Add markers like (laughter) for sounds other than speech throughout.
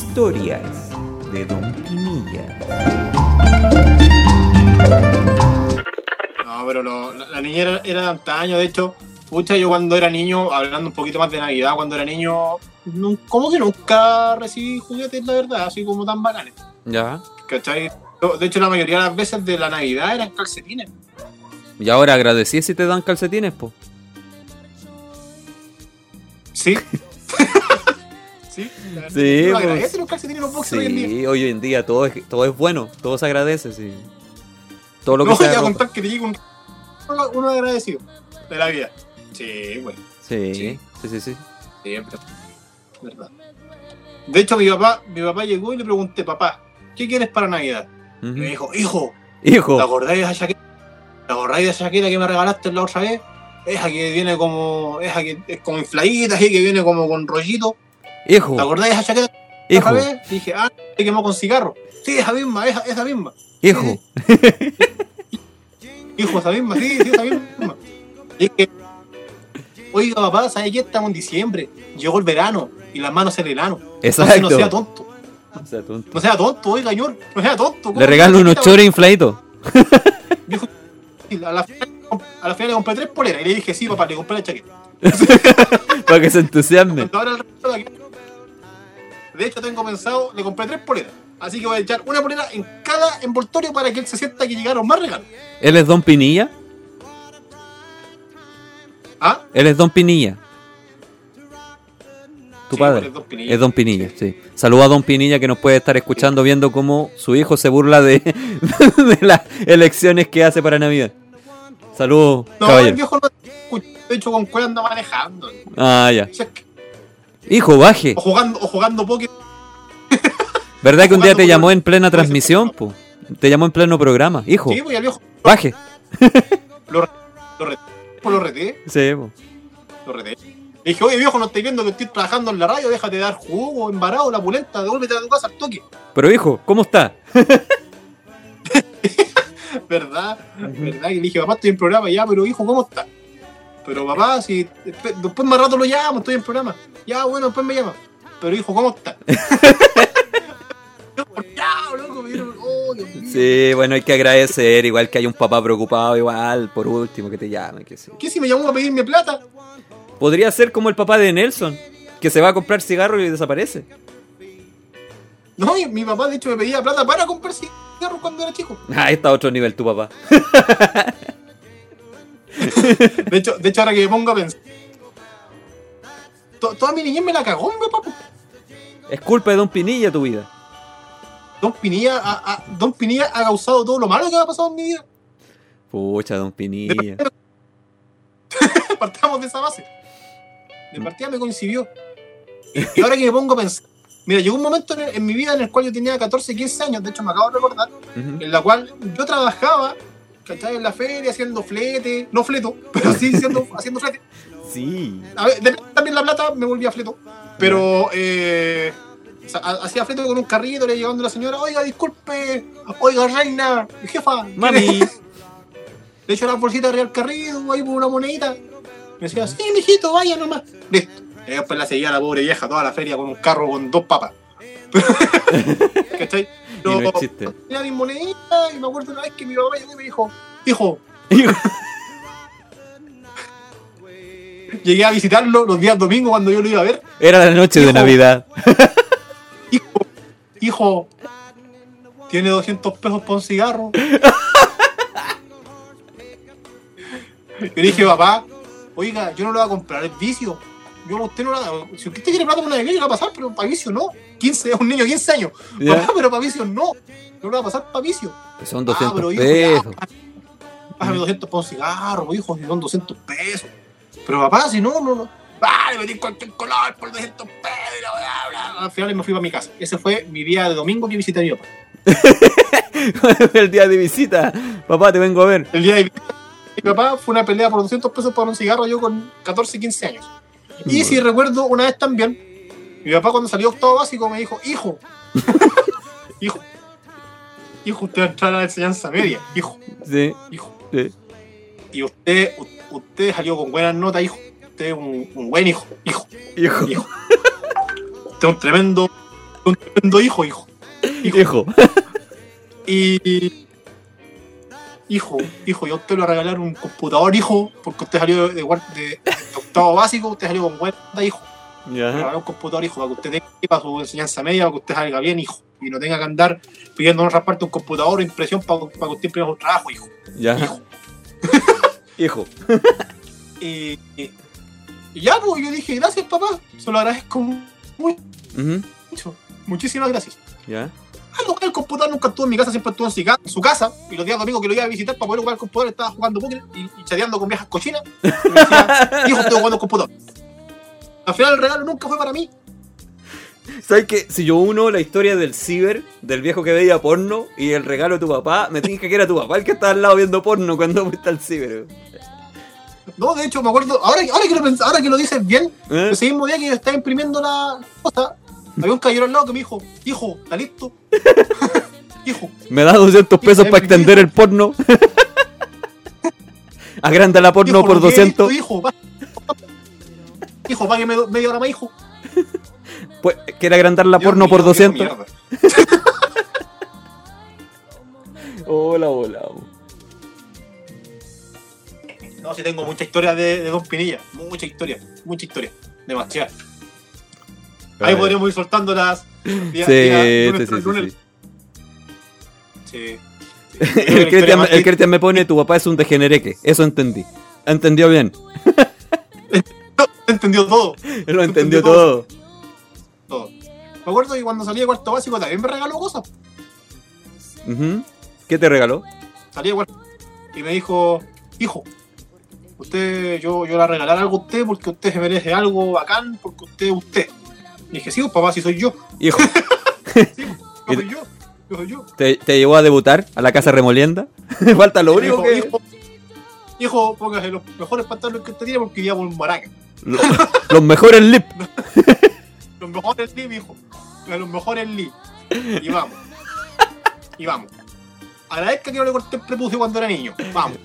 Historias de Don Pinilla. No, pero lo- la, la niñera era de antaño, de hecho, pucha, yo cuando era niño, hablando un poquito más de Navidad, cuando era niño, como que nunca recibí juguetes, la verdad, así como tan bacanes. Ya. ¿Cachai? De hecho, la mayoría de las veces de la Navidad eran calcetines. Y ahora agradecí si te dan calcetines, po. Sí. (laughs) sí. la verdad, Sí, pues. agradece los calcetines los boxers hoy en día. Sí, hoy en día todo es, todo es bueno, todo se agradece, sí. Todo lo que No sea a ropa. contar que te llegue un uno, agradecido de la vida. Sí, bueno, Sí, Sí. sí, sí, sí. siempre. ¿Verdad? De hecho, mi papá, mi papá llegó y le pregunté, papá, ¿qué quieres para Navidad? Y Ujú. me dijo, hijo, Hijo, ¿te acordáis de esa chaqueta? ¿Te acordáis de esa chaqueta que me regalaste la otra vez? Esa que viene como, esa que es como infladita, así que viene como con rollito. Hijo, ¿Te acordáis de esa chaqueta hijo, vez? Dije, ah, se quemó con cigarro. Sí, esa misma, esa, esa misma. hijo. (laughs) Hijo, esa misma, sí, sí, esa misma. Dije, oiga papá, ¿sabes qué? Estamos en diciembre, llegó el verano y las manos en el ano. Entonces Exacto. no sea tonto, O sea, tonto. no sea tonto, oiga, señor, no sea tonto. ¿Cómo Le regalo unos chores infladitos. (laughs) A la, final, a la final le compré tres poleras y le dije, sí, papá, le compré la chaqueta. (laughs) para que se entusiasme. Ahora el resto de aquí- De hecho, tengo pensado, le compré tres poleras. Así que voy a echar una polera en cada envoltorio para que él se sienta que llegaron más regalos. ¿Él es Don Pinilla? ¿Ah? Él es Don Pinilla. Tu Sí, padre. es Don Pinilla. Es Don Pinilla, sí. Saluda a Don Pinilla que nos puede estar escuchando viendo cómo su hijo se burla de, (laughs) de las elecciones que hace para Navidad. Saludos, No, el caballero. viejo no escucha. De hecho, con cuál anda manejando. Ah, ya. O, sea, es que- Hijo, baje. o jugando, o jugando Pokémon. ¿Verdad que un día te llamó en plena transmisión? po? Te llamó en pleno programa. Hijo, Sí, pues y al viejo baje. (laughs) lo, re- lo, re- lo reté. Sí, po. Lo reté. Le dije, oye viejo, no estoy viendo que estoy trabajando en la radio, déjate de dar jugo, embarado, la pulenta, devuélvete a tu casa al toque. Pero hijo, ¿cómo está? (laughs) ¿Verdad? ¿Verdad? Y le dije, papá, estoy en programa ya, pero hijo, ¿cómo está? Pero papá, si después más rato lo llamo, estoy en programa. Ya, bueno, después me llama. Pero hijo, ¿cómo está? (laughs) oh. Sí, bueno, hay que agradecer, igual que hay un papá preocupado, igual, por último, que te llame, que sí. ¿Qué si me llamó a pedirme plata? Podría ser como el papá de Nelson, que se va a comprar cigarro y desaparece. No, mi papá de hecho me pedía plata para comprar cigarros cuando era chico. (laughs) Ah, está a otro nivel tu papá. De hecho, de hecho ahora que me pongo a pensar. To- Toda mi niñez me la cagó mi papá. Es culpa de Don Pinilla tu vida. Don Pinilla, ha- ha- Don Pinilla ha causado todo lo malo que me ha pasado en mi vida. Pucha, Don Pinilla. (laughs) Partamos de esa base. De partida me coincidió. Y ahora que me pongo a pensar. Mira, llegó un momento en, en mi vida en el cual yo tenía 14, 15 años, de hecho me acabo de recordar, en la cual yo trabajaba, ¿cachai? En la feria haciendo flete, no fleto, (laughs) pero sí haciendo, haciendo flete. Sí. A ver, de- también la plata me volvía fleto. Pero eh, o sea, ha- hacía fleto con un carrito, le llevando a la señora, oiga, disculpe, oiga, reina, jefa, ¿quiere-?" Mami. Le echo la bolsita arriba al carrito, ahí por una monedita. Me decía, sí, mijito, vaya nomás. Listo. Y después la seguía la pobre vieja toda la feria con un carro con dos papas. (laughs) ¿Cachai? Y no existe. Tenía mis moneditas y me acuerdo una vez que mi papá llegó y me dijo, hijo, (laughs) (laughs) llegué a visitarlo los días domingos cuando yo lo iba a ver. Era la noche de Hijo. Navidad. (laughs) Hijo, hijo, tiene 200 pesos para un cigarro. Yo le dije, papá, oiga, yo no lo voy a comprar, es vicio. Yo, usted no lo Si usted quiere plata por una bebida, va a pasar, pero para vicio no. 15, es un niño de 15 años. Ya. Papá, pero para vicio no. No lo va a pasar para vicio. Que son Ah, 200 pero hijo, pesos. ya, Bájame 200 para un cigarro, hijo, si son 200 pesos. Pero papá, si no, no, no. Ah, le metí cualquier color por 200 pesos. y la bla, bla. Al final me fui para mi casa. Ese fue mi día de domingo que visité a mi papá. (laughs) el día de visita. Papá, te vengo a ver. El día de visita mi papá fue una pelea por 200 pesos para un cigarro yo con 14, 15 años. Y si recuerdo una vez también, mi papá cuando salió octavo básico me dijo, hijo, (laughs) hijo, hijo, usted va a entrar a la enseñanza media, hijo, Sí, hijo. sí. Y usted, u- usted salió con buenas notas, hijo. Usted es un, un buen hijo, hijo, Hijo. hijo. Usted es un tremendo Un tremendo hijo, hijo. Hijo. Hijo. (laughs) Y. Hijo, hijo, yo a usted le voy a regalar un computador, hijo, porque usted salió de, de- de octavo básico, usted salió con guarda, hijo. Le Ya. regalé un computador, hijo, para que usted tenga para su enseñanza media, para que usted salga bien, hijo. Y no tenga que andar pidiendo en otra parte un computador o impresión para, para que usted imprima un trabajo, hijo. Ya. Hijo. (laughs) Hijo. (laughs) Y, y- y ya, pues yo dije, gracias, papá. Se lo agradezco mucho. Muchísimas gracias. Ya. Ah, no, el computador nunca estuvo en mi casa, siempre estuvo en su casa. Y los días domingos que lo iba a visitar para poder ocupar el computador, estaba jugando póker y, y chateando con viejas cochinas. Y me decía, hijo, estoy jugando el computador. Al final el regalo nunca fue para mí. ¿Sabes que Si yo uno la historia del ciber, del viejo que veía porno y el regalo de tu papá, me tinca que era tu papá el que estaba al lado viendo porno cuando (laughs) fuiste al ciber. No, de hecho, me acuerdo, ahora, ahora, que, lo pens- ahora que lo dices bien, ¿Eh? ese mismo día que yo estaba imprimiendo la cosa, había un caballero al lado que me dijo, hijo, ¿está listo? (laughs) hijo, Me da 200 pesos para extender el porno. (laughs) Agranda la porno hijo, por lo que he 200. visto, hijo, va- hijo, págueme do- media hora más, hijo. Pues, ¿Quiere agrandar la Dios porno mío, por viejo 200? mierda. (laughs) Hola, hola. No, sí tengo mucha historia de, de Don Pinilla. Mucha historia, mucha historia. Demasiada. Ahí podríamos ir soltando las. Sí, sí, sí, sí, sí. (laughs) Sí. El Cristian, me pone, tu papá es un degenereque. Eso entendí. Entendió bien. (laughs) entendió todo. Lo entendió Entendió todo. todo. Me acuerdo que cuando salí de cuarto básico también me regaló cosas. ¿Qué te regaló? Salí de cuarto y me dijo, hijo, usted, yo, yo le regalar algo a usted porque usted se merece algo bacán, porque usted es usted. Y dije, sí, pues, papá, si soy yo. Hijo, (laughs) Sí, no Y- soy yo. Yo soy yo. ¿te, te llevó a debutar a la casa remolienda? (laughs) Falta lo único que... hijo, hijo, póngase los mejores pantalones que usted tiene porque iba por un maraca. lo- los mejores lip. (laughs) Los mejores Lee, hijo. Los mejores Lee. Y vamos. Y vamos. Agradezca que no le corté el prepucio cuando era niño. Vamos.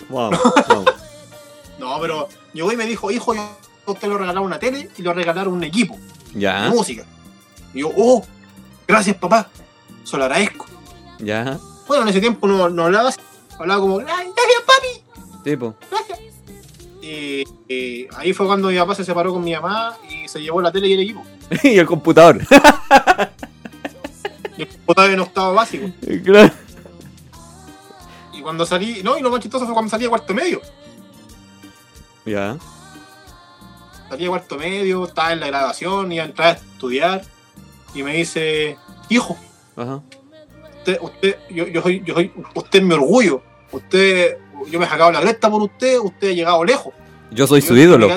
No, pero llegó y me dijo, hijo, yo a usted le regalaron una tele y le voy a regalar un equipo de Ya, música. Y yo, oh, gracias papá. Se lo agradezco. ya. Bueno, en ese tiempo no, no hablaba así. Hablaba como, "Ay, gracias papi. Tipo. Gracias. Y, y ahí fue cuando mi papá se separó con mi mamá y se llevó la tele y el equipo. (laughs) y el computador. Y el computador en octavo básico. Claro. Y cuando salí, no, y lo más chistoso fue cuando salí de cuarto medio. Ya. Salí de cuarto medio, estaba en la graduación, iba a entrar a estudiar. Y me dice, hijo, Ajá. usted, usted, yo, yo soy, yo soy, usted es mi orgullo. Usted, yo me he sacado la cresta por usted, usted ha llegado lejos. Yo soy Yo- su ídolo.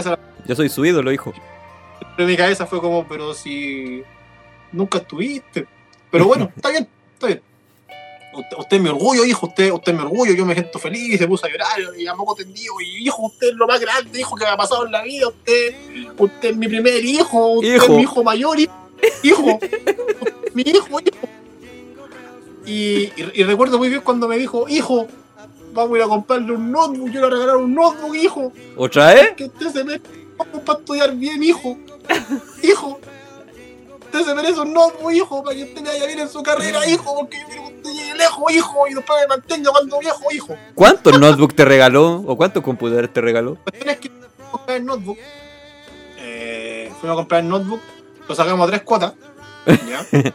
Yo soy su ídolo, hijo. En mi cabeza fue como, pero si nunca estuviste. Pero bueno, está bien, está bien. Usted, usted es mi orgullo, hijo, usted, usted es mi orgullo, yo me siento feliz, se puso a llorar y a poco tendido, y hijo, usted es lo más grande, hijo, que me ha pasado en la vida, usted, usted es mi primer hijo, usted Hijo. es mi hijo mayor, hijo, hijo, mi hijo, hijo. Y, y- y recuerdo muy bien cuando me dijo, hijo, vamos a ir a comprarle un notebook, yo le voy a regalar un notebook, hijo, ¿Otra vez? que usted se para estudiar bien, hijo. (laughs) Hijo. Usted se merece un notebook, hijo, para que usted le vaya bien en su carrera, hijo, porque yo quiero que usted llegue lejos, hijo, y después me mantenga cuando viejo, hijo. ¿Cuántos notebooks te regaló? ¿O cuántos computadores te regaló? La cuestión es que fuimos a comprar el notebook. Eh, fuimos a comprar el notebook, lo sacamos a tres cuotas. ¿ya? (laughs)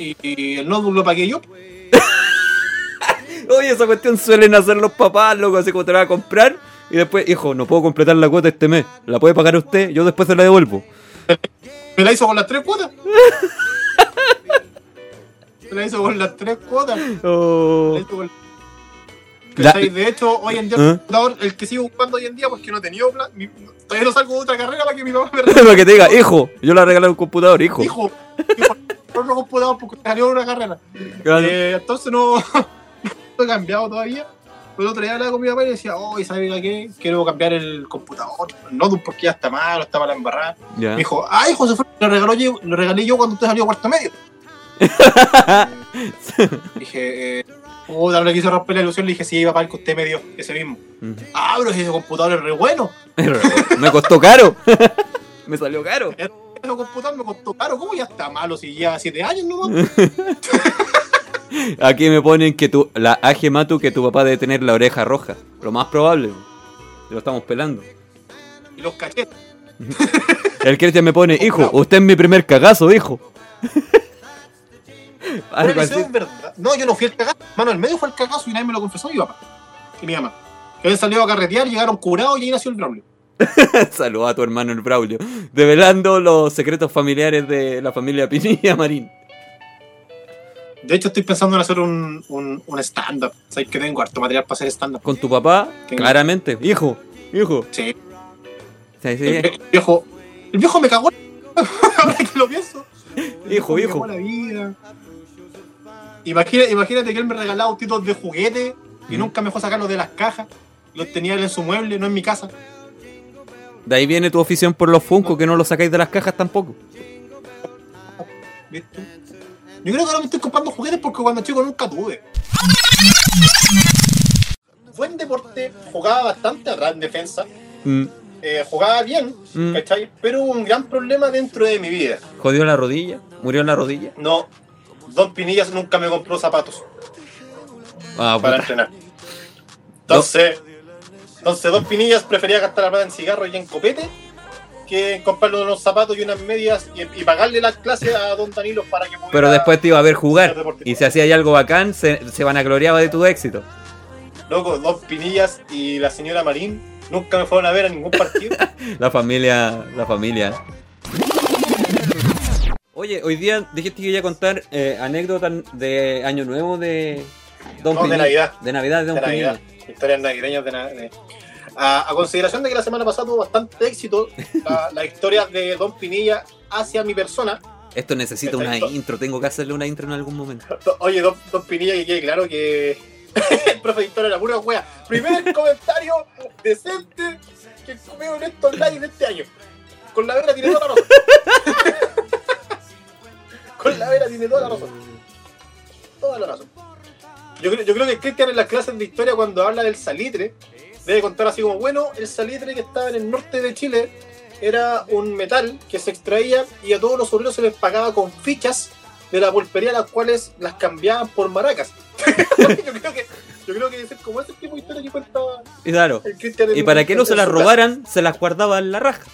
Y, y el notebook lo pagué yo. (laughs) Oye, esa cuestión suelen hacer los papás, loco, así como te la va a comprar. Y después, hijo, no puedo completar la cuota este mes. ¿La puede pagar usted? Yo después se la devuelvo. Me la hizo con las tres cuotas. Me la hizo con las tres cuotas. Oh. De hecho, hoy en día, ¿Eh? el el que sigo ocupando hoy en día, porque no he tenido plan, mi- todavía no salgo de otra carrera para que mi papá me regale. (laughs) Para que te diga, hijo, yo le regalé un computador, hijo. Hijo, otro computador porque salió una carrera. Claro. Eh, entonces no, (laughs) no he cambiado todavía. Pero el otro día hablaba con mi papá y decía, oh, ¿sabes qué? Quiero cambiar el computador, el notebook porque ya está malo, está para embarrar. Ya. Me dijo, ay, José lo, regaló yo, lo regalé yo cuando usted salió cuarto medio. (laughs) dije, eh, puta, no le quise romper la ilusión, le dije, sí, papá, el que usted me dio, ese mismo. Mm. Ah, pero ese computador (laughs) es re bueno. Me costó caro. (laughs) Me salió caro. Ese computador me costó caro. ¿Cómo ya está malo si lleva 7 años nomás? Aquí me ponen que tu, la AG Matu que tu papá debe tener la oreja roja. Lo más probable. Lo estamos pelando. y los cachetes. (laughs) El Cristian me pone, hijo, usted es mi primer cagazo, hijo. (laughs) Pero Algo eso así. es verdad. No, yo no fui el cagazo. Mano, el medio fue el cagazo y nadie me lo confesó mi papá. Y mi mamá. Que habían salido a carretear, llegaron curados y ahí nació el Braulio. (laughs) Saluda a tu hermano el Braulio. Develando los secretos familiares de la familia Pinilla Marín. De hecho, estoy pensando en hacer un, un, un stand-up. Sabes que tengo harto material para hacer stand-up. Con tu papá, Tengo- claramente. Hijo, hijo. Sí. Sí, sí. El, el viejo. El viejo me cagó. (laughs) Ahora que lo pienso. El Hijo, me hijo. cagó la vida. Imagina- imagínate que él me regalaba autitos de juguete y Mm. nunca me dejó sacarlos de las cajas. Los tenía él en su mueble, no en mi casa. De ahí viene tu afición por los Funko, que no los sacáis de las cajas tampoco. ¿Viste? Yo creo que ahora me estoy comprando juguetes porque cuando chico nunca tuve. Buen deporte, jugaba bastante atrás en defensa, Mm, eh, jugaba bien, Mm. ¿cachai? Pero hubo un gran problema dentro de mi vida. Jodió la rodilla, murió en la rodilla. No, Don Pinillas nunca me compró zapatos Ah, para puta. entrenar. Entonces, entonces Don Pinillas prefería gastar la plata en cigarros y en copete que comprarle unos zapatos y unas medias y, y pagarle las clases a Don Danilo para que pudiera... Pero después te iba a ver jugar. Y si hacía algo bacán, se, se vanagloriaba de tu éxito. Loco, Don Pinillas y la señora Marín nunca me fueron a ver a ningún partido. (laughs) La familia, la familia. Oye, hoy día dijiste que iba a contar eh, anécdotas de Año Nuevo de Don No, de. Navidad. De Navidad de Don de Navidad. Historias navideñas de Navidad. A, a consideración de que la semana pasada tuvo bastante éxito la, (laughs) la historia de Don Pinilla hacia mi persona. Esto necesita una intro, tengo que hacerle una intro en algún momento. Oye, Don, Don Pinilla, que quede claro que (laughs) el profe de historia era pura wea. Primer (laughs) comentario decente que comió en estos live de este año. Con la vera tiene toda la razón. Con la vera tiene toda la razón. Toda la razón. Yo creo, yo creo que Cristian en las clases de historia cuando habla del salitre debe contar así como, bueno, el salitre que estaba en el norte de Chile era un metal que se extraía y a todos los obreros se les pagaba con fichas de la pulpería las cuales las cambiaban por maracas. (laughs) yo creo que yo creo que es como ese tipo de historia que cuenta Y claro. el Y para que no se las robaran, se las guardaba en la raja.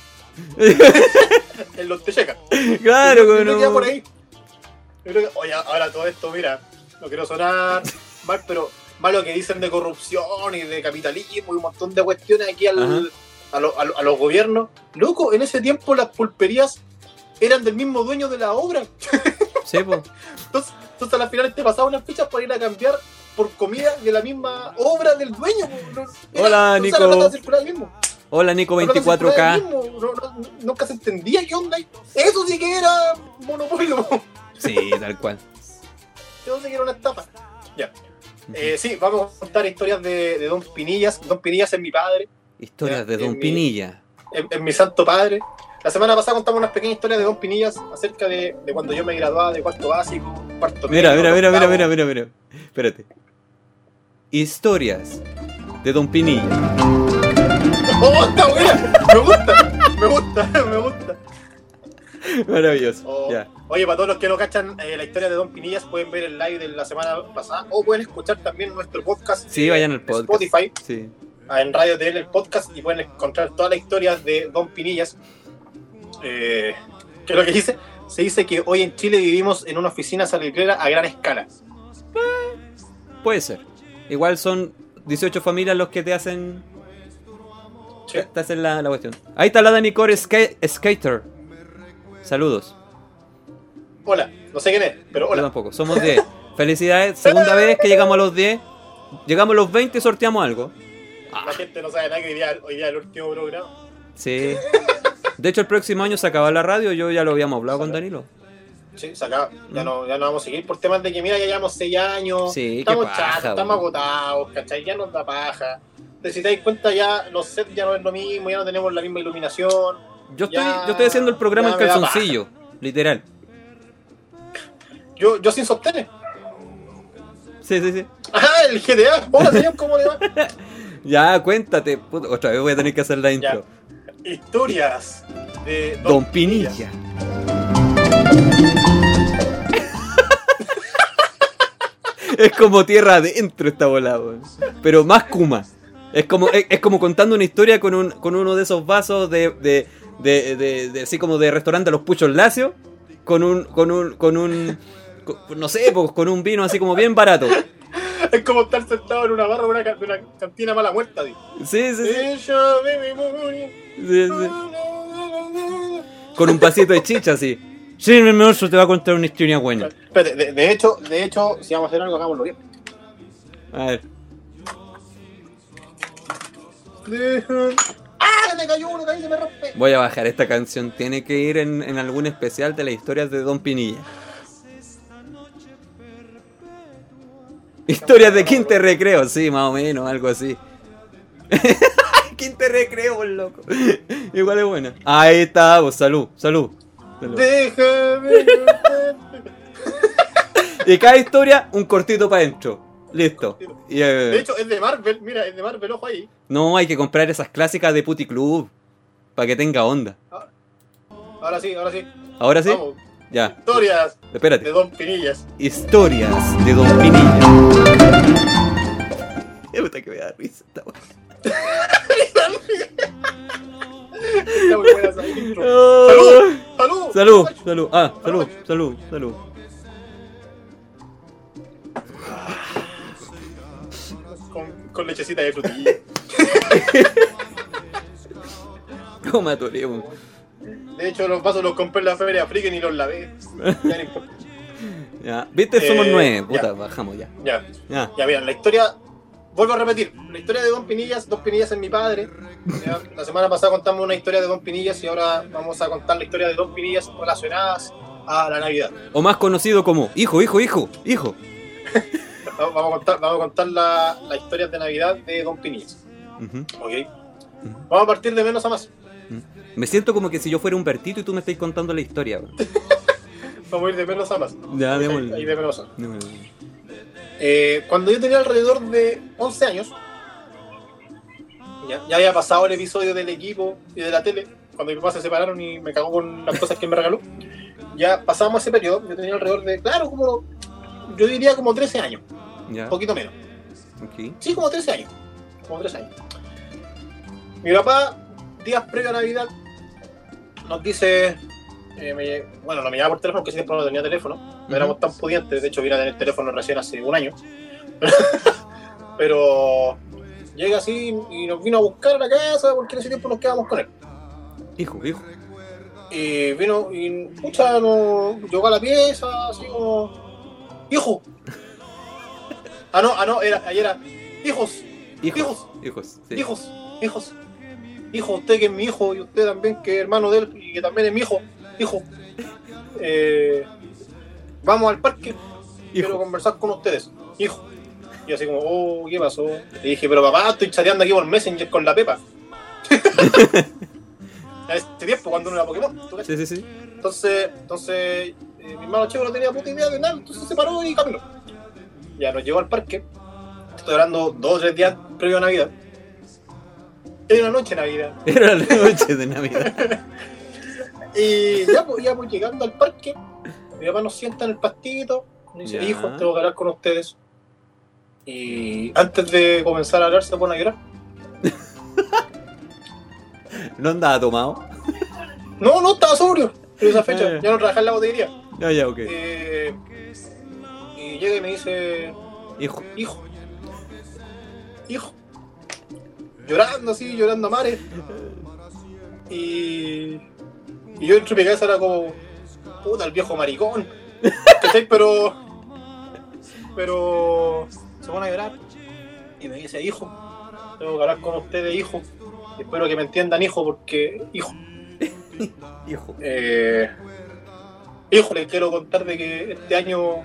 (laughs) en los techecas. Claro, no. por ahí. Yo creo que, oye, ahora todo esto, mira, no quiero sonar mal, pero malo que dicen de corrupción y de capitalismo y un montón de cuestiones aquí al- a, lo- a lo- a los gobiernos. Loco, en ese tiempo las pulperías eran del mismo dueño de la obra. (laughs) Sí, po. Entonces, entonces al final te pasaban unas fichas para ir a cambiar por comida de la misma obra del dueño. No- Hola, Nico. la plata circulaba ahí mismo. Hola, Nico La plata circulaba ahí 24K. mismo. No- no- nunca se entendía qué onda. Eso sí que era monopolio. po. Sí, tal cual. Yo sé que era una estafa. Ya. Eh, sí, vamos a contar historias de, de Don Pinillas. Don Pinillas es mi padre, Historias de en Don mi- Pinilla. es, es mi santo padre. La semana pasada contamos unas pequeñas historias de Don Pinillas acerca de, de cuando yo me graduaba de cuarto básico, cuarto Mira, medio, mira, mira, mira, mira, mira, mira. Espérate. Historias de Don Pinilla. (laughs) ¡Oh, está buena! Me gusta, me gusta, (laughs) me gusta. (laughs) Maravilloso. Oye, para todos los que no cachan eh, la historia de Don Pinillas, pueden ver el live de la semana pasada o pueden escuchar también nuestro podcast. Sí, eh, vayan al podcast. Spotify. Sí. en Radio TL el podcast y pueden encontrar todas las historias de Don Pinillas. Eh, ¿Qué es lo que dice? Se dice que hoy en Chile vivimos en una oficina salitrera a gran escala. Puede ser. Igual son 18 familias los que te hacen. Sí. Te hacen la, la cuestión. Ahí está la Dani Core Ska- Skater. Saludos. Hola, no sé quién es, pero Yo hola. tampoco. Somos 10. (laughs) Felicidades. Segunda vez que llegamos a los 10. Llegamos a los 20 y sorteamos algo. La gente no sabe nada que hoy día, hoy día es el último programa. Sí. De hecho, el próximo año se acaba la radio. Yo ya lo habíamos hablado con Danilo. Sí, se acaba. Ya no, ya no vamos a seguir por temas de que, mira, ya llevamos 6 años. Sí, estamos chatos, estamos agotados, ¿cachai? Ya nos da paja. Entonces, si te das cuenta, ya los sets ya no es lo mismo, ya no tenemos la misma iluminación. Yo estoy, Ya- yo estoy haciendo el programa en calzoncillo. Literal. Yo, yo sin sostenes. Sí, sí, sí. Ajá, el GTA. Hola, señor, ¿cómo le va? (laughs) Ya, cuéntate. Puta, otra vez voy a tener que hacer la intro. Historias de Don Pinilla. (laughs) Es como tierra adentro esta bola, weón. Pero más Kuma. Es como, es, es como contando una historia con, un, con uno de esos vasos de, de, de, de- de- así como de restaurante de los puchos lacios. Con un, con un, con un, con- no sé, pues, con un vino así como bien barato. Es como estar sentado en una barra de una, de una cantina mala muerta, tío. Sí, sí, sí. Sí, sí. Con un pasito de chicha así. Sí, mi amor, te va a contar una historia buena. Espérate, de, de hecho, de hecho, si vamos a hacer algo, hagámoslo bien. A ver. ¡Ah! Me cayó uno, caí, se me rompe. Voy a bajar esta canción. Tiene que ir en, en algún especial de las historias de Don Pinilla. Historias de Quinte Recreo, sí, más o menos, algo así. (laughs) Quinte Recreo, loco. Igual es buena. Ahí está, pues, salud, salud. salud. Déjame. (laughs) Y cada historia, un cortito para adentro. Listo. Eh, De hecho, es de Marvel, mira, es de Marvel, ojo ahí. no, hay que comprar esas clásicas de Puti Club. Para que tenga onda. Ahora sí, ahora sí. Ahora sí, Vamos. ya. Historias Espérate. de Don Pinillas. Historias de Don Pinilla. Puta que me da risa esta. (laughs) Está muy buena esa intro. (laughs) ¡Salud! ¡Salud! Salud, salud, ah, salud, salud, salud. Con, lechecita de frutilla. (laughs) ¿Cómo me atoré, weón? De hecho, los vasos los compré en la feria Friki y los lavé. Ya no importa. (laughs) Ya, viste, somos Eh, nueve. Puta, ya. bajamos ya. Ya, Ya. ya, mira, la historia. Vuelvo a repetir, la historia de Don Pinillas, Don Pinillas es mi padre. Ya, La semana pasada contamos una historia de Don Pinillas y ahora vamos a contar la historia de Don Pinillas relacionadas a la Navidad. O más conocido como hijo, hijo, hijo, hijo. (laughs) Vamos a contar, vamos a contar la, la historia de Navidad de Don Pinillas. Ujú. ¿Ok? Vamos a partir de menos a más. Me siento como que si yo fuera un Bertito y tú me estáis contando la historia. (laughs) Vamos a ir de menos a más. Ya, Ahí- ahí de menos a más. Démosle. Eh, cuando yo tenía alrededor de 11 años, ya, ya había pasado el episodio del equipo y de la tele, cuando mis papás se separaron y me cagó con las cosas que me regaló. Ya pasamos ese periodo, yo tenía alrededor de, claro, como, yo diría como 13 años, un poquito menos. Sí, como 13 años. Como 13 años. Mi papá, días previo a Navidad, nos dice. eh, me- bueno, no me llama por teléfono, porque tiempo no tenía teléfono. No éramos tan pudientes. De hecho, vine a tener teléfono recién hace un año. (laughs) Pero llega así y nos vino a buscar a la casa porque en ese tiempo nos quedamos con él. Hijo, hijo. Y vino y, pucha, no, llegó a la pieza, así como. ¡Hijo! Ah, no, ah, no, era, ahí era. ¡Hijos! Hijos. Hijos. Hijos. sí. Hijos, hijos, hijo, usted que es mi hijo y usted también que es hermano de él y que también es mi hijo, hijo. Eh, vamos al parque, quiero Hijo. conversar con ustedes, hijo. Y así como, oh, ¿qué pasó? Le dije, pero papá, estoy chateando aquí por Messenger con la Pepa. (laughs) En ese tiempo, cuando uno era Pokémon. Sí, sí, sí. Entonces, entonces eh, mi hermano chico no tenía puta idea de nada, entonces se paró y caminó. Ya nos llegó al parque. Estoy hablando dos o tres días previo a Navidad. Era una noche de Navidad. (laughs) Era la noche de Navidad. (laughs) Y ya pues, ya pues llegando al parque, mi papá nos sienta en el pastito. dice, Ya. hijo, tengo que hablar con ustedes. Y antes de comenzar a hablar se pone a llorar. (laughs) ¿No andaba tomado? No, no, estaba sobrio. En esa fecha, ya. ya no trabajaba en la botillería. Ya, ya, ok. Eh, y llega y me dice, Hijo. hijo, hijo, llorando así, llorando a mares. Y, y yo entre mi cabeza era como, puta, el viejo maricón. ¿Cachai? Pero, pero se pone a llorar y me dice, hijo, tengo que hablar con ustedes, hijo. Y espero que me entiendan, hijo, porque, hijo, (laughs) Hijo. eh, hijo, les quiero contar de que este año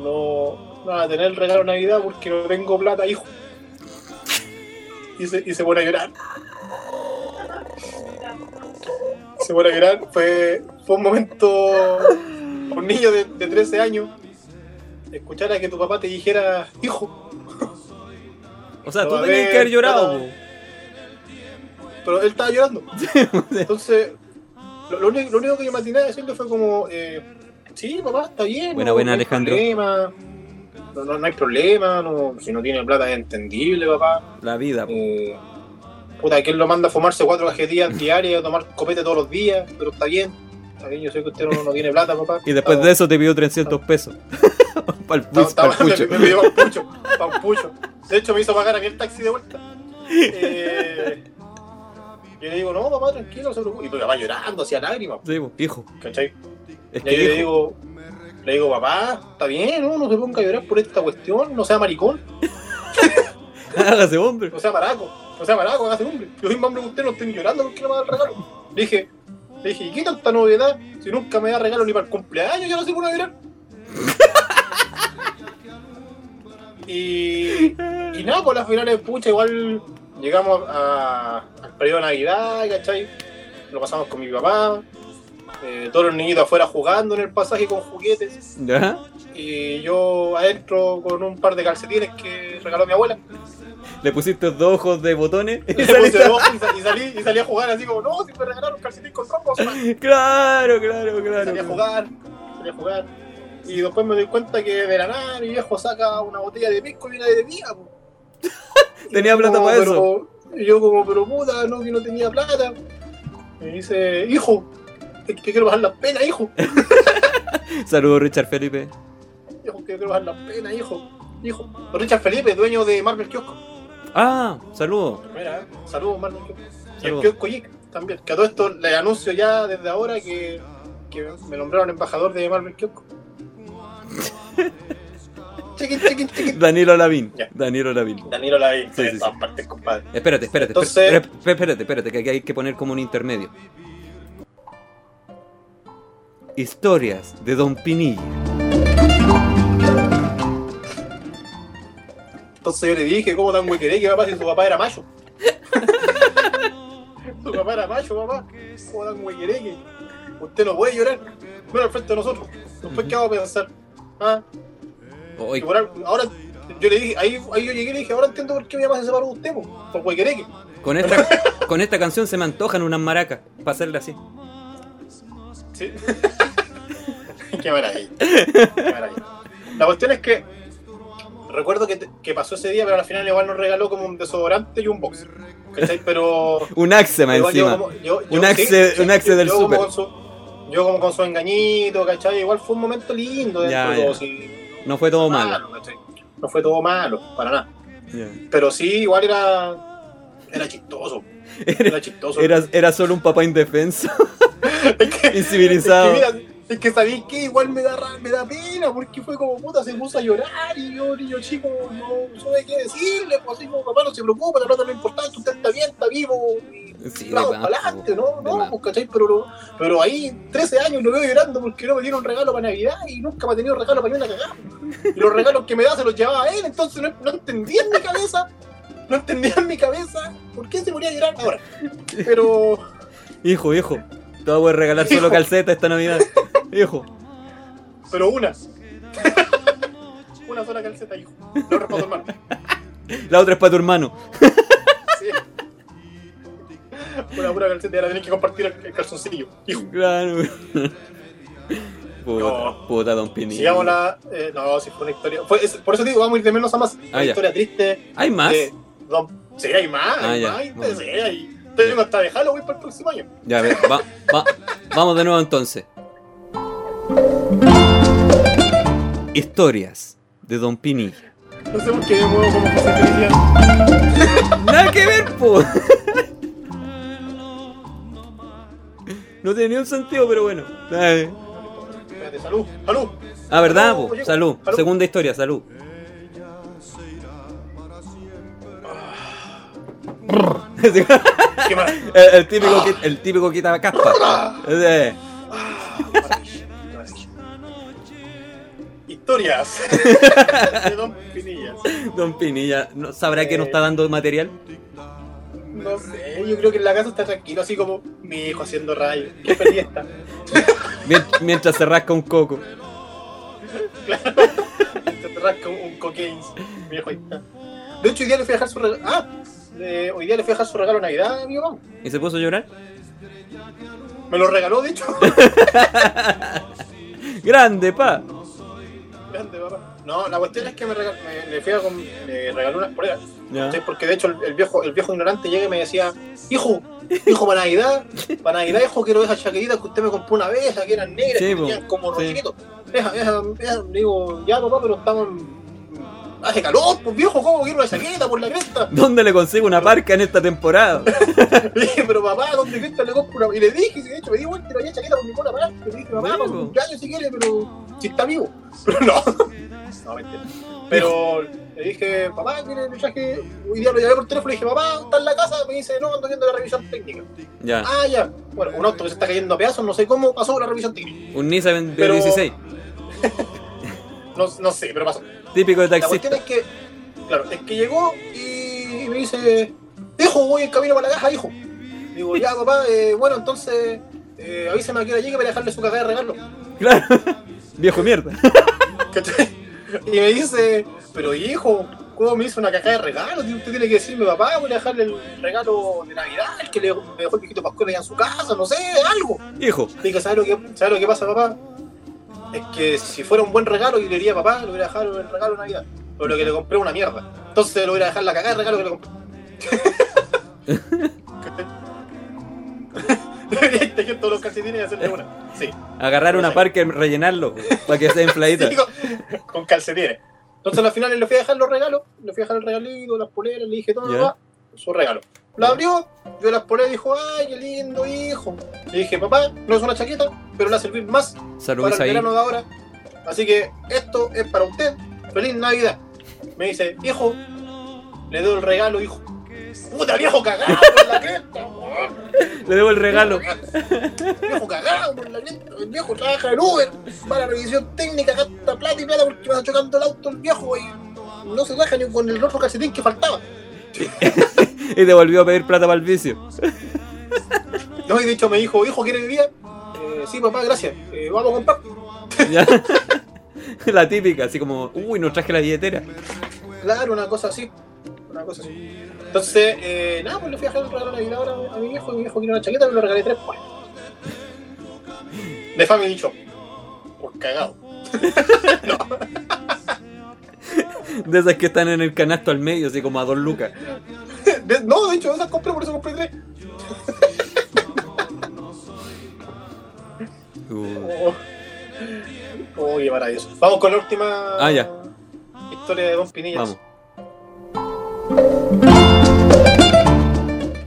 no, no van a tener el regalo de Navidad porque no tengo plata, hijo. Y se, y se pone a llorar. Se pone a llorar. Fue, fue un momento. (laughs) Un niño de, de 13 años. Escuchar a que tu papá te dijera, hijo. (laughs) O sea, tú No, tenías ver, que haber llorado. Pero él estaba llorando. (laughs) po. Entonces, Lo, lo único, lo único que yo me atiné a decirle fue como, eh, sí, papá, está bien. Buena, no, buena, no hay Alejandro. Problema, no, no, no hay problema, no, si no tiene plata es entendible, papá. La vida. Eh, puta, que él lo manda a fumarse cuatro cajetillas (laughs) diarias, a tomar copete todos los días, pero está bien. Está bien, yo sé que usted no, no tiene plata, papá. (laughs) Y después de eso te pidió 300 pesos. (laughs) Para el pucho. me, me pidió un pucho, pa' un pucho. De hecho, me hizo pagar a mí el taxi de vuelta. Eh, yo le digo, no, papá, tranquilo, no se preocupe. Y mi papá llorando, hacía lágrimas, Sí, po, hijo. ¿cachai? Es Y ahí le digo, le digo, papá, está bien, ¿no? No se ponga a llorar por esta cuestión, no sea maricón, (laughs) Hágase hombre. no sea maraco, no sea maraco, hágase hombre. Yo soy más hombre que usted, no estén llorando porque no me da el regalo. Le dije, le dije, ¿y qué tanta novedad? Si nunca me da regalo ni para el cumpleaños, ya no se pone a llorar. y, y nada, por las finales, pucha, igual llegamos a- al periodo de Navidad, ¿cachai? Lo pasamos con mi papá, eh, todos los niñitos afuera jugando en el pasaje con juguetes. ¿Ya? Y yo adentro con un par de calcetines que regaló mi abuela. Le pusiste dos ojos de botones. (laughs) y Le saliste puse a- dos y, sal- y salí, y salí a jugar así como, no, si me regalaron calcetín con ropa, Claro, (laughs) claro, claro. salí a jugar, salí a jugar. Y después me doy cuenta que de la nada mi viejo saca una botella de pisco y una de. (laughs) Y Tenía plata como, para pero- Y yo como, pero puta, no, que no tenía plata. Me dice, hijo, que quiero bajar las penas, hijo. (laughs) Saludos, Richard Felipe. Hijo, que quiero bajar las penas, hijo. Hijo. Richard Felipe, dueño de Marvel Kiosco. Ah, saludos. Mira, saludos, Marvel Kiosco. Y el. Kiosco Geek también. Que a todo esto le anuncio ya desde ahora que, que me nombraron embajador de Marvel Kiosco. (laughs) chiquin, chiquin, chiquin. Danilo Lavín. Ya. Danilo Lavín. Danilo la vi. Sí, sí, todas partes, compadre. Espérate, espérate, Entonces- espérate, espérate, espérate, espérate, que aquí hay que poner como un intermedio. Historias de Don Pinilla. Entonces yo le dije, ¿cómo tan huequeré que papá si su papá era macho? (laughs) su papá era macho, papá. ¿Cómo tan huequeré que usted no puede llorar? Bueno, al frente de nosotros. Después, ¿qué vamos a pensar? ¿Ah? Y por ahora, yo le dije, ahí, ahí yo llegué y le dije, ahora entiendo por qué mi mamá se separó de usted, po, por huequereque. con esta, con esta canción se me antojan unas maracas. Para hacerle así. ¿Sí? (laughs) qué maravilla. Qué maravilla. La cuestión es que recuerdo que, que pasó ese día, pero al final igual nos regaló como un desodorante y un box. ¿Cachai? Pero. (laughs) Un axe más encima. como- yo- yo- Un axe- un axe del yo como súper. con su- Yo como con su engañito, ¿cachai? Igual fue un momento lindo dentro Ya, de todo. ya. sí. No fue todo malo. No fue todo malo, para nada. Pero sí, igual era. Era chistoso. Era chistoso. Era, era solo un papá indefenso, (laughs) Es que- incivilizado. Es que, mira, es que sabéis que igual me da, me da pena porque fue como puta, se puso a llorar y yo, niño chico, no supe qué decirle. Pues así como papá, no se preocupe, la plata no es importante, usted está bien, está vivo. Y Sí, más, para adelante, ¿no? No, pues cachai, pero, pero ahí 13 años lo veo llorando porque no me dieron regalo para Navidad y nunca me ha tenido regalo para ni una cagada. Y los regalos que me da se los llevaba él, entonces no, no entendía en mi cabeza. No entendía en mi cabeza por qué se ponía a llorar ahora. Pero. Hijo, hijo. Te voy a regalar solo calceta esta Navidad. Hijo. Pero una. una sola calceta, hijo. No respondo, hermano. La otra es para tu hermano. Sí. Una pura calceta ahora tenés que compartir el, calzoncillo. Hijo. Claro. Puta, No. puta Don Pinilla. Sigamos la. Eh, no, si fue una historia. Fue, es- por eso digo, vamos a ir de menos a más. Una Ah, ya. historia triste. ¿Hay más? de Don- Sí, hay más. Ah, hay ya. más. Bueno. Sí, hay. Tengo hasta de Halloween para el próximo año. Ya, a ver, va- va- vamos de nuevo entonces. Historias de Don Pinilla. No sé por qué me muevo como José Feliciano. (laughs) Nada que ver, po. No tiene ni un sentido, pero bueno. Espérate, salud, salud. Ah, ¿verdad? Po? Salud. salud. Segunda historia, salud. ¿Qué más? el, el típico que, el típico quita caspa. Eh. Historias de Don Pinillas. Don Pinilla, ¿no sabrá que no está dando material? No sé, yo creo que en la casa está tranquilo, así como mi hijo haciendo rayos. Qué feliz está. Mien- Mientras se rasca un coco. Claro. Se te rasca un, un cocaine. Mi hijo ahí está. De hecho, hoy día le fui a dejar su regalo. Ah, eh, hoy día le fui a dejar su regalo de Navidad a mi mamá. ¿Y se puso a llorar? Me lo regaló, de hecho. (laughs) Grande, pa. Grande, papá. No, la cuestión es que me, regal- me- le fui a com- me regaló unas poleras. ¿cachai? Porque de hecho el, el viejo el viejo ignorante llega y me decía, hijo, hijo, para Navidad, para Navidad, hijo, quiero esas chaquetitas que usted me compró una vez, que eran negras, Sí, que tenían como Sí. rojitos. Esa, esa, esa, digo, ya papá, pero estamos en- Hace calor, pues viejo, ¿cómo quiero una chaqueta por la cresta? (laughs) ¿Dónde le consigo una parca en esta temporada? (laughs) Le dije, pero papá, ¿dónde cresta le compro una? Y le dije, si de hecho me di vuelta y no había chaqueta por ninguna parte. Le dije, papá, para un cumpleaños si quiere, pero si está vivo. (laughs) Pero no. No, mentira. Pero le dije, papá, ¿quiere el traje? Hoy día lo llamé por teléfono y le dije, papá, ¿está en la casa? Me dice, no, ando viendo la revisión técnica. Ya. Ah, ya. Bueno, un auto que se está cayendo a pedazos, no sé cómo pasó la revisión técnica. Un Nissan Pero- B16. No, no sé, pero pasó. Típico de La taxista. cuestión es que, claro, es que llegó y me dice, hijo, voy en camino para la caja, hijo. Digo, ya, papá, eh, bueno, entonces eh, avísame a qué hora llegue para dejarle su caja de regalo. Claro. (laughs) Viejo mierda. (laughs) Y me dice, pero hijo, ¿cómo me hizo una caja de regalo? Usted tiene que decirme, papá, voy a dejarle el regalo de Navidad, el que le me dejó el viejito Pascual allá en su casa, no sé, algo. Hijo. Dije, ¿sabes lo que, ¿sabes lo que pasa, papá? Es que si fuera un buen regalo, yo le diría, papá, le hubiera dejado el regalo de Navidad. Pero lo que le compré es una mierda. Entonces le voy a dejar la cagada de regalo que le compré. (laughs) (laughs) Debería todos los calcetines y hacerle una. Sí. Agarrar una parca y rellenarlo. Para que esté infladita. Sí, con, con calcetines. Entonces al final le fui a dejar los regalos, le fui a dejar el regalito, las poleras, le dije, todo Ya. papá, su regalo. La abrió, vio las poleras y dijo, ay, qué lindo, hijo. Le dije, papá, no es una chaqueta, pero le va a servir más Salud para el verano de ahora. Así que esto es para usted. Feliz Navidad. Me dice, hijo, le doy el regalo, hijo. Puta viejo cagado por la cresta. (laughs) Le debo el regalo. Viejo cagado por la cresta. El viejo trabaja en Uber. Va a la revisión técnica, gasta plata y plata porque va chocando el auto el viejo y no se raja ni con el otro calcetín que faltaba. (laughs) Y te volvió a pedir plata para el vicio. (laughs) No, y de hecho me dijo, hijo, ¿quiere vivir? Eh, sí, papá, gracias. Eh, vamos a comprar. (laughs) Ya. La típica, así como, uy, no traje la billetera. Claro, una cosa así. Una cosa así. Entonces, eh, nada, pues le fui a dejar el regalo de Navidad ahora a mi viejo. y Mi viejo quiere una chaqueta me lo regalé tres pues. De Family Shop. Por cagado. De esas que están en el canasto al medio, así como a dos lucas. De- no, de hecho, esas compré, por eso compré tres. Oh, qué maravilloso. Vamos con la última Ah, ya. historia de Don Pinillas. vamos.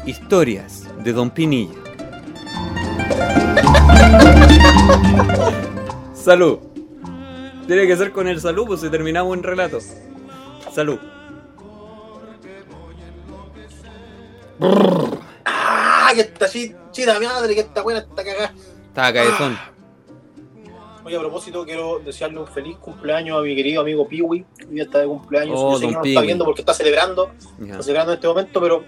Historias de Don Pinilla. Salud. Tiene que ser con el salud, pues si terminamos un relato. Salud. ¡Ah! Que chi- chida madre, que esta buena, esta cagada. Estaba cabezón. Oye, a propósito, quiero desearle un feliz cumpleaños a mi querido amigo Piwi. Hoy está de cumpleaños. Oh, Yo sé que no lo Piwi. está viendo porque está celebrando. Está celebrando en este momento, pero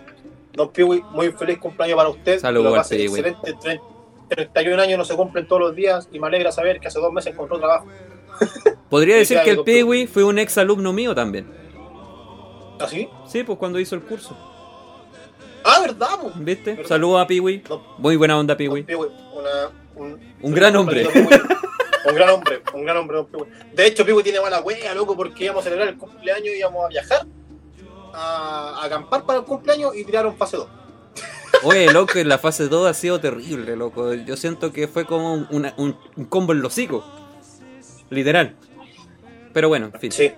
Don Piwi, muy feliz cumpleaños para usted. Salud, Que lo al pase Piwi. Excelente. Tre- 31 años no se cumplen todos los días y me alegra saber que hace dos meses encontró trabajo. Podría (laughs) decir que el Peewee fue un ex alumno mío también. ¿Así? Sí, pues cuando hizo el curso. Ah, ¿verdad? po? ¿Viste? Saludos a. No. Muy buena onda. Piwi, un, Un gran hombre. Piwi. Un gran hombre, un gran hombre, Piwi. De hecho, Piwi tiene mala wea, loco, porque íbamos a celebrar el cumpleaños y íbamos a viajar a, a acampar para el cumpleaños y tiraron fase 2. Oye, loco, en la fase 2 ha sido terrible, loco. Yo siento que fue como un, una- un- un combo en los hocico. Literal. Pero bueno, en fin. Sí.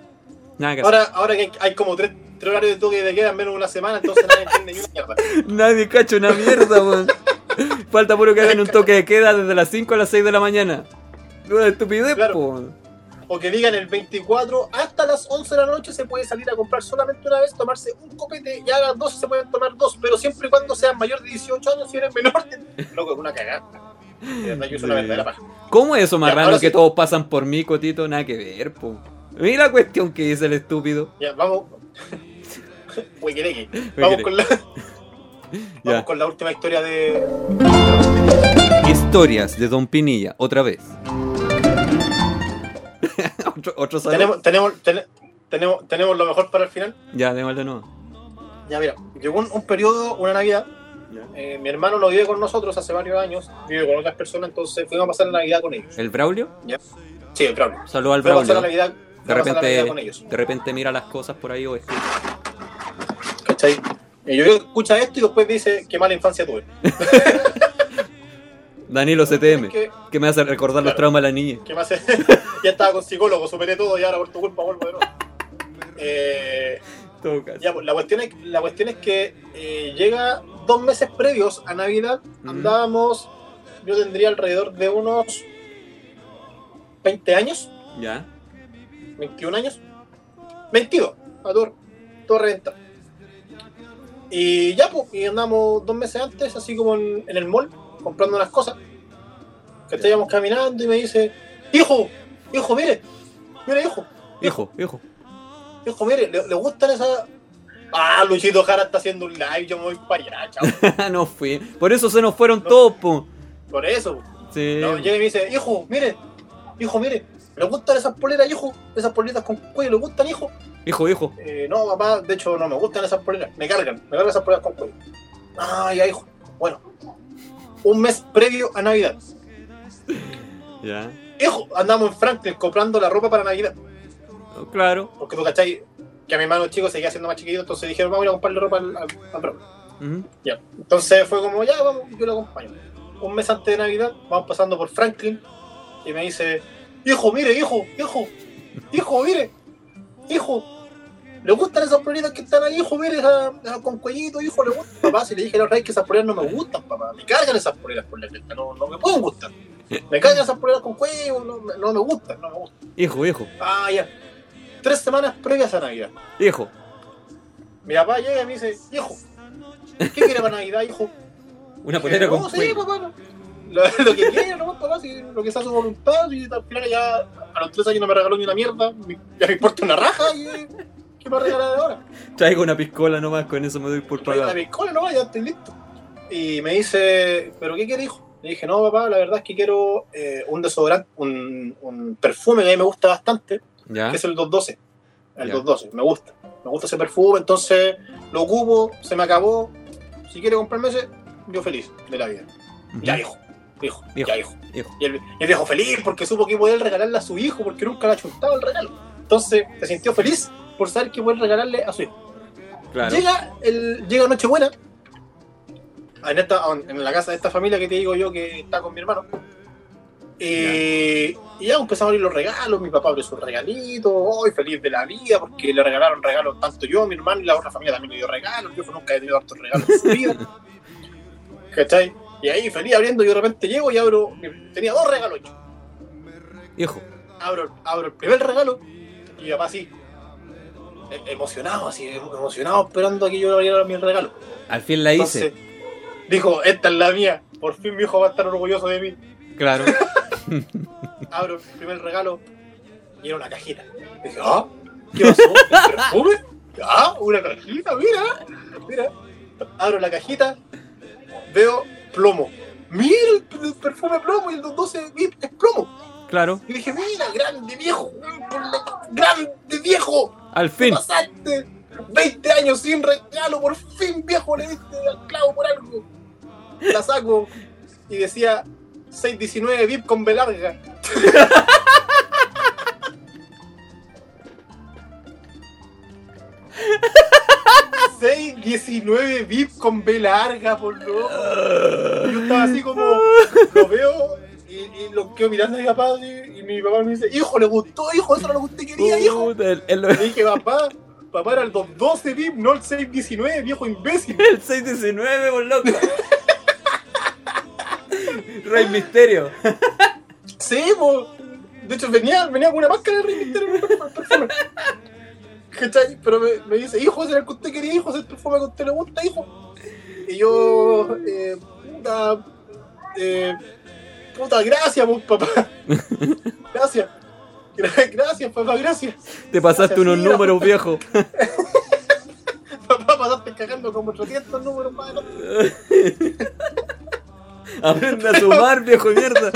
Nada que hacer. Ahora, ahora que hay, hay como tres, tres horarios de toque de queda en menos de una semana, entonces nadie entiende ni una mierda. (laughs) Nadie cacha una mierda, weón. (laughs) Falta puro que hagan un toque de queda desde las 5 a las 6 de la mañana. Una estupidez, Claro. po. O que digan el 24 hasta las 11 de la noche se puede salir a comprar solamente una vez, tomarse un copete y a las 12 se pueden tomar dos, pero siempre y cuando sean mayor de 18 años, si eres menor, (laughs) loco, es una cagada. Una verdadera paja. ¿Cómo es eso, marrano, que sí. todos pasan por mí, Cotito? Nada que ver, po. Mira la cuestión que dice el estúpido. Ya, vamos. (laughs) Huequereque. Vamos con la. (laughs) Ya. Vamos con la última historia de. Historias de Don Pinilla, otra vez. (laughs) otro, otro saludo. Tenemos, tenemos, ten- tenemos, tenemos lo mejor para el final. Ya, démosle de nuevo. Ya, mira, llegó un, un periodo, una Navidad, Eh, mi hermano no vive con nosotros hace varios años, vive con otras personas, entonces fuimos a pasar la Navidad con ellos. ¿El Braulio? Sí, el Braulio. Saludos al pasar la Braulio. Navidad, De repente, con ellos. de repente mira las cosas por ahí o escribe. ¿Cachai? Y yo escucha esto y después dice qué mala infancia tuve. (laughs) Danilo CTM, Que, que me hace recordar los Claro. traumas de la niña. que me hace, (laughs) ya estaba con psicólogo, superé todo y ahora por tu culpa vuelvo de nuevo. (laughs) Eh, ya, pues, la, cuestión es, la cuestión es que eh, llega dos meses previos a Navidad, Ujú. andábamos, yo tendría alrededor de unos 20 años, Ya. 21 años, 22, a todo, todo reventado. Y ya, pues, y andamos dos meses antes, así como en, en el mall, comprando unas cosas. Que estábamos caminando y me dice, hijo, hijo, mire, mire, hijo, Hijo, hijo. hijo, mire, ¿le, le gustan esas... Ah, Luchito Jara está haciendo un live, yo me voy para allá, chao. (laughs) no fui. Por eso se nos fueron No. todos, po. Por eso. Sí. No, llega y me dice, hijo, mire, hijo, mire, ¿le gustan esas poleras, hijo? Esas poleras con cuello, ¿le gustan, hijo? Hijo, hijo. Eh, no, papá, de hecho no me gustan esas poleras, me cargan, me cargan esas poleras con cuello. Ah, ya, hijo. Bueno, un mes previo a Navidad. Ya. Hijo, andamos en Franklin comprando la ropa para Navidad. Claro. Porque tú cachai que a mi hermano chico seguía siendo más chiquito, entonces dijeron, vamos a ir a comprarle ropa al, al. Ya. Entonces fue como, ya, vamos, yo lo acompaño. Un mes antes de Navidad, vamos pasando por Franklin y me dice, hijo, mire, hijo, hijo, hijo, mire, hijo, ¿le gustan esas poleras que están ahí, hijo, mire, esa- esa con cuellito, hijo, le gustan? Papá, si le dije a los reyes que esas poleras no me gustan, papá, me cargan esas poleras por la cresta, no, no me pueden gustar. Me cargan esas poleras con cuello, no, me- no me gustan, no me gustan. Hijo, hijo. Ah, ya. Tres semanas previas a Navidad. Hijo. Mi papá llega y me dice, hijo, ¿qué quiere para Navidad, hijo? Una polera Eh, con no, sí, cuello. papá, no. Lo, (laughs) lo que quiera, no, papá, si lo que sea su voluntad, y al final ya a los tres años no me regaló ni una mierda, ya me importa una raja, y ¿qué me va a regalar ahora? Traigo una piscola nomás, con eso me doy por Traigo la pagado. piscola, no, ya estoy listo. Y me dice, ¿pero qué quiere, hijo? Le dije, no, papá, la verdad es que quiero eh, un desodorante, un, un perfume que a mí me gusta bastante, Ya. que es el 212. El Ya. 212, me gusta. Me gusta ese perfume, entonces lo ocupo, se me acabó. Si quiere comprarme ese, yo feliz de la vida. Ya, hijo, hijo, Hijo. ya, hijo. Hijo. Y el, y el viejo feliz porque supo que podía regalarle a su hijo porque nunca le ha chuntado el regalo. Entonces se sintió feliz por saber que puede regalarle a su hijo. Claro. Llega, el, llega Nochebuena en, esta, en la casa de esta familia que te digo yo que está con mi hermano. Eh, y ya empezamos a abrir los regalos, mi papá abrió sus regalitos, hoy feliz de la vida, porque le regalaron regalos tanto yo, mi hermano y la otra familia también le dio regalos, yo nunca he tenido tantos regalos en su vida. (laughs) ¿Cachai? Y ahí feliz abriendo, yo de repente llego y abro, tenía dos regalos yo. Hijo. Abro, abro el primer regalo y mi papá así, e- emocionado, así, emocionado, esperando a que yo abriera mi regalo. Al fin la hice. Entonces, dijo, esta es la mía, por fin mi hijo va a estar orgulloso de mí. Claro. (laughs) Abro el primer regalo y era una cajita. Dije, ah, ¿qué pasó? ¿Un perfume? Ah, una cajita, mira, mira. Abro la cajita, veo plomo. Mira el, perfume plomo y el 212 VIP es plomo. Claro. Y dije, mira, grande viejo, grande viejo, Al ¿qué fin. pasaste? 20 años sin regalo, por fin viejo le diste al clavo por algo. La saco y decía 619 VIP con B larga. (laughs) ...619 VIP con B larga, por loco. Yo estaba así como... Lo veo y, y lo quedo mirando a mi papá y mi papá me dice... Hijo, le gustó, hijo, eso era lo que usted quería, hijo. Le dije, papá, papá era el 212 VIP, no el 619, viejo imbécil. (laughs) el 619, por loco. (laughs) Rey Misterio. Sí, po. De hecho, venía, venía con una máscara de Rey Misterio (laughs) ¿Cachai? Pero me, me dice, hijo, ese era el que usted quería, hijo, el perfume que usted le gusta, hijo. Y yo, eh, puta, eh, puta, gracias, pues, papá. (laughs) Gracias. Gra- Gracias, papá, gracias. Te pasaste Gracias, unos números, viejo. (laughs) Papá, pasaste cagando como 800 números más. (laughs) Aprende a sumar, viejo mierda.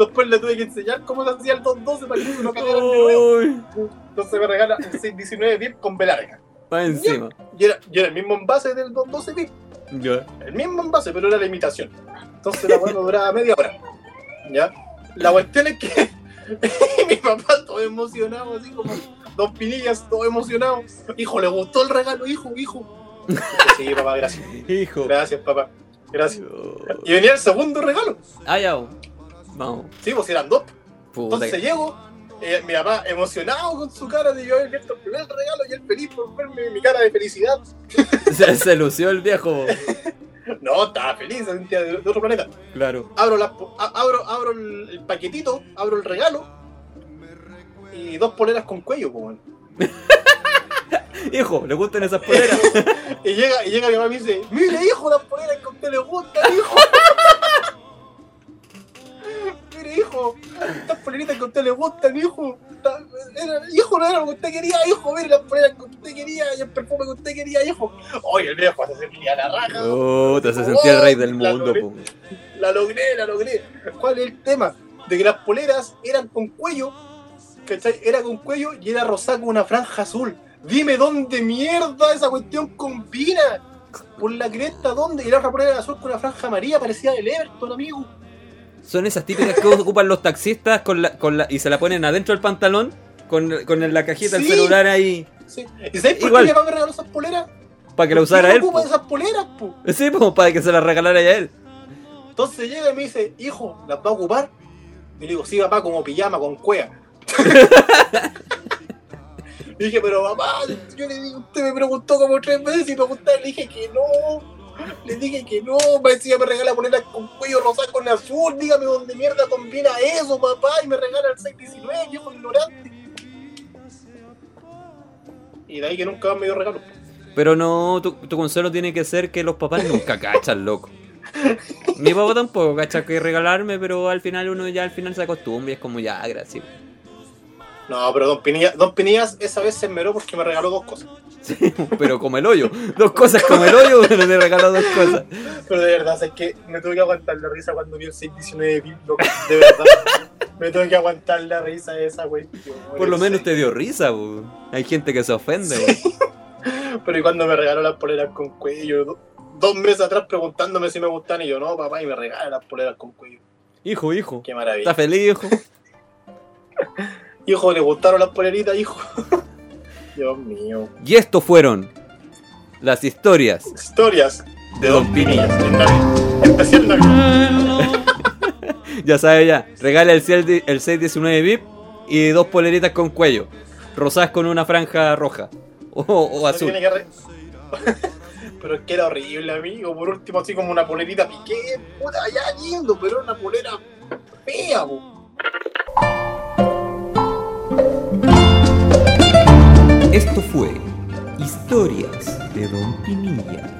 Después le tuve que enseñar cómo se hacía el 212 para que no cagaran de nuevo. Uy. Entonces me regala un 619 VIP con B larga. Va encima. Y era, y era el mismo envase del 12 bits. Ya. El mismo envase, pero era la imitación. Entonces la weá no duraba media hora. ¿Ya? La cuestión es que (laughs) mi papá todo emocionado, así como dos pinillas, todo emocionado. Hijo, ¿le gustó el regalo? Hijo, hijo. Sí, papá, gracias. (laughs) Hijo. Gracias, papá. Gracias. Y venía el segundo regalo. Ah, ya. Vamos. Sí, pues eran dos. Puta. Entonces llego, eh, mi papá emocionado con su cara de yo haber abierto el primer regalo y él feliz por verme mi cara de felicidad. (laughs) Se, se lució el viejo. (laughs) No, estaba feliz, se sentía de, de otro planeta. Claro. Abro, las po- a- abro, abro el, paquetito, abro el regalo y dos poleras con cuello, pues. (laughs) Hijo, ¿le gustan esas poleras? Y llega, y llega mi mamá y me dice, mire hijo, las poleras que a usted le gustan, hijo. Hijo, estas poleritas que a usted le gustan, hijo. Era- hijo, no era lo que usted quería, hijo, mire las poleras que usted quería y el perfume que usted quería, hijo. Oye, el viejo se sentía la raja. Oh, te se sentía el rey del La mundo, logré. po. La logré, la logré. ¿Cuál es el tema? De que las poleras eran con cuello, ¿cachai? Era con cuello y era rosada con una franja azul. Dime dónde mierda esa cuestión combina. Por la cresta, ¿dónde? Y la otra polera era azul con una franja amarilla, parecía del Everton, amigo. Son esas típicas que (laughs) ocupan los taxistas con la, con la, y se la ponen adentro del pantalón con, con la cajita del Sí. celular ahí Sí. ¿Y sabes por Igual. qué mi papá me regaló esas poleras? para que la usara él. po. esas poleras, po. Sí, pues para que se la regalara ya él. Entonces llega y me dice, hijo, ¿las va a ocupar? Y le digo, sí, papá, como pijama con cuea. (laughs) y dije, pero papá, yo le digo, usted me preguntó como tres veces si me gustaba. Le dije que no. Le dije que no. Me decía, me regala poleras con cuello rosado con azul. Dígame dónde mierda combina eso, papá. Y me regala el 619, viejo ignorante. Y de ahí que nunca me dio regalo. Pero no, tu, tu consuelo tiene que ser que los papás nunca cachan, loco. Mi papá tampoco cacha que regalarme, pero al final uno ya al final se acostumbra y es como ya, gracias. No, pero Don Pinillas, Don Pinillas esa vez se esmeró porque me regaló dos cosas. Sí, pero como el hoyo. Dos cosas como el hoyo, uno te regaló dos cosas. Pero de verdad, es que me tuve que aguantar la risa cuando vi el 619 Bill, loco, de verdad. me tuve que aguantar la risa de esa cuestión. Por lo en menos te dio risa, po. Hay gente que se ofende, po. (laughs) Pero y cuando me regaló las poleras con cuello, do- dos meses atrás preguntándome si me gustan y yo, no, papá, y me regala las poleras con cuello. Hijo, hijo. Qué maravilla. ¿Estás feliz, hijo? (laughs) Hijo, ¿le gustaron las poleritas, hijo? (laughs) Dios mío. Y esto fueron las historias Historias de Don Pinillas en Navidad. Especial Navidad. (laughs) Ya sabes ya, regala el, ciel- el 619 VIP y dos poleritas con cuello, rosadas con una franja roja o, o azul. re- (laughs) Pero es que era horrible, amigo. Por último, así como una polerita piqué. Puta, ya lindo, pero una polera fea, po. Esto fue Historias de Don Pinillas.